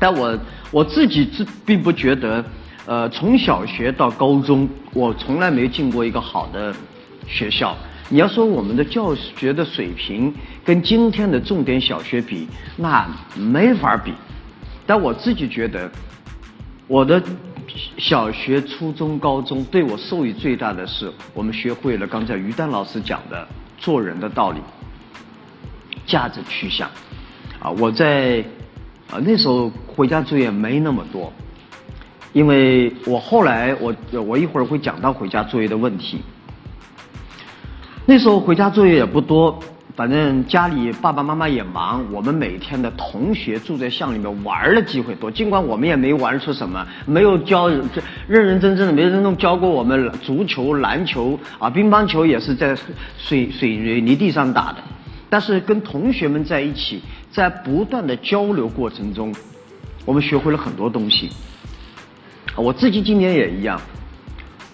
但我我自己自并不觉得，呃，从小学到高中，我从来没进过一个好的学校。你要说我们的教学的水平跟今天的重点小学比，那没法比。但我自己觉得，我的小学、初中、高中对我受益最大的是，我们学会了刚才于丹老师讲的做人的道理、价值取向。啊，我在啊那时候回家作业没那么多，因为我后来我我一会儿会讲到回家作业的问题。那时候回家作业也不多，反正家里爸爸妈妈也忙，我们每天的同学住在巷里面玩的机会多。尽管我们也没玩出什么，没有教认认真真的没人能教过我们足球、篮球啊，乒乓球也是在水水水泥地上打的。但是跟同学们在一起，在不断的交流过程中，我们学会了很多东西。我自己今年也一样，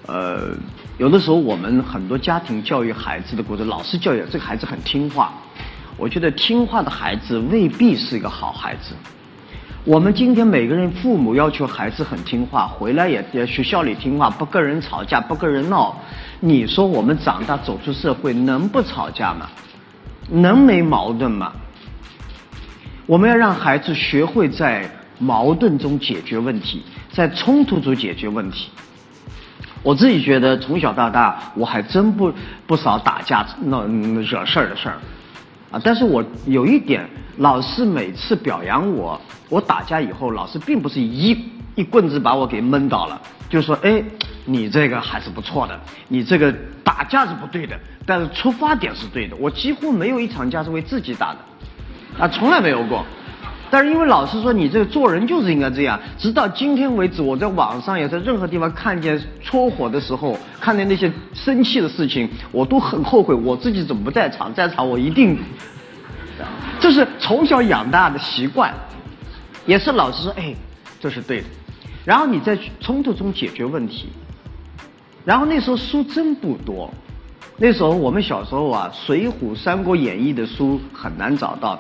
呃。有的时候，我们很多家庭教育孩子的过程，老师教育这个孩子很听话。我觉得听话的孩子未必是一个好孩子。我们今天每个人父母要求孩子很听话，回来也也学校里听话，不跟人吵架，不跟人闹。你说我们长大走出社会，能不吵架吗？能没矛盾吗？我们要让孩子学会在矛盾中解决问题，在冲突中解决问题。我自己觉得从小到大，我还真不不少打架闹惹事儿的事儿，啊！但是我有一点，老师每次表扬我，我打架以后，老师并不是一一棍子把我给闷倒了，就说：“哎，你这个还是不错的，你这个打架是不对的，但是出发点是对的。”我几乎没有一场架是为自己打的，啊，从来没有过。但是因为老师说你这个做人就是应该这样，直到今天为止，我在网上也在任何地方看见搓火的时候，看见那些生气的事情，我都很后悔我自己怎么不在场，在场我一定，这是从小养大的习惯，也是老师说哎，这是对的，然后你在冲突中解决问题，然后那时候书真不多，那时候我们小时候啊，《水浒》《三国演义》的书很难找到。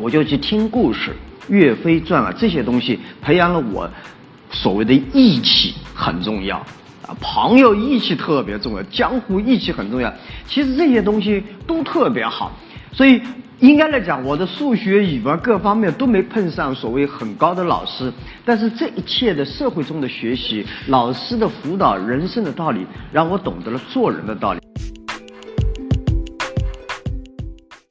我就去听故事，《岳飞传》啊，这些东西培养了我所谓的义气很重要啊，朋友义气特别重要，江湖义气很重要。其实这些东西都特别好，所以应该来讲，我的数学、语文各方面都没碰上所谓很高的老师，但是这一切的社会中的学习，老师的辅导、人生的道理，让我懂得了做人的道理。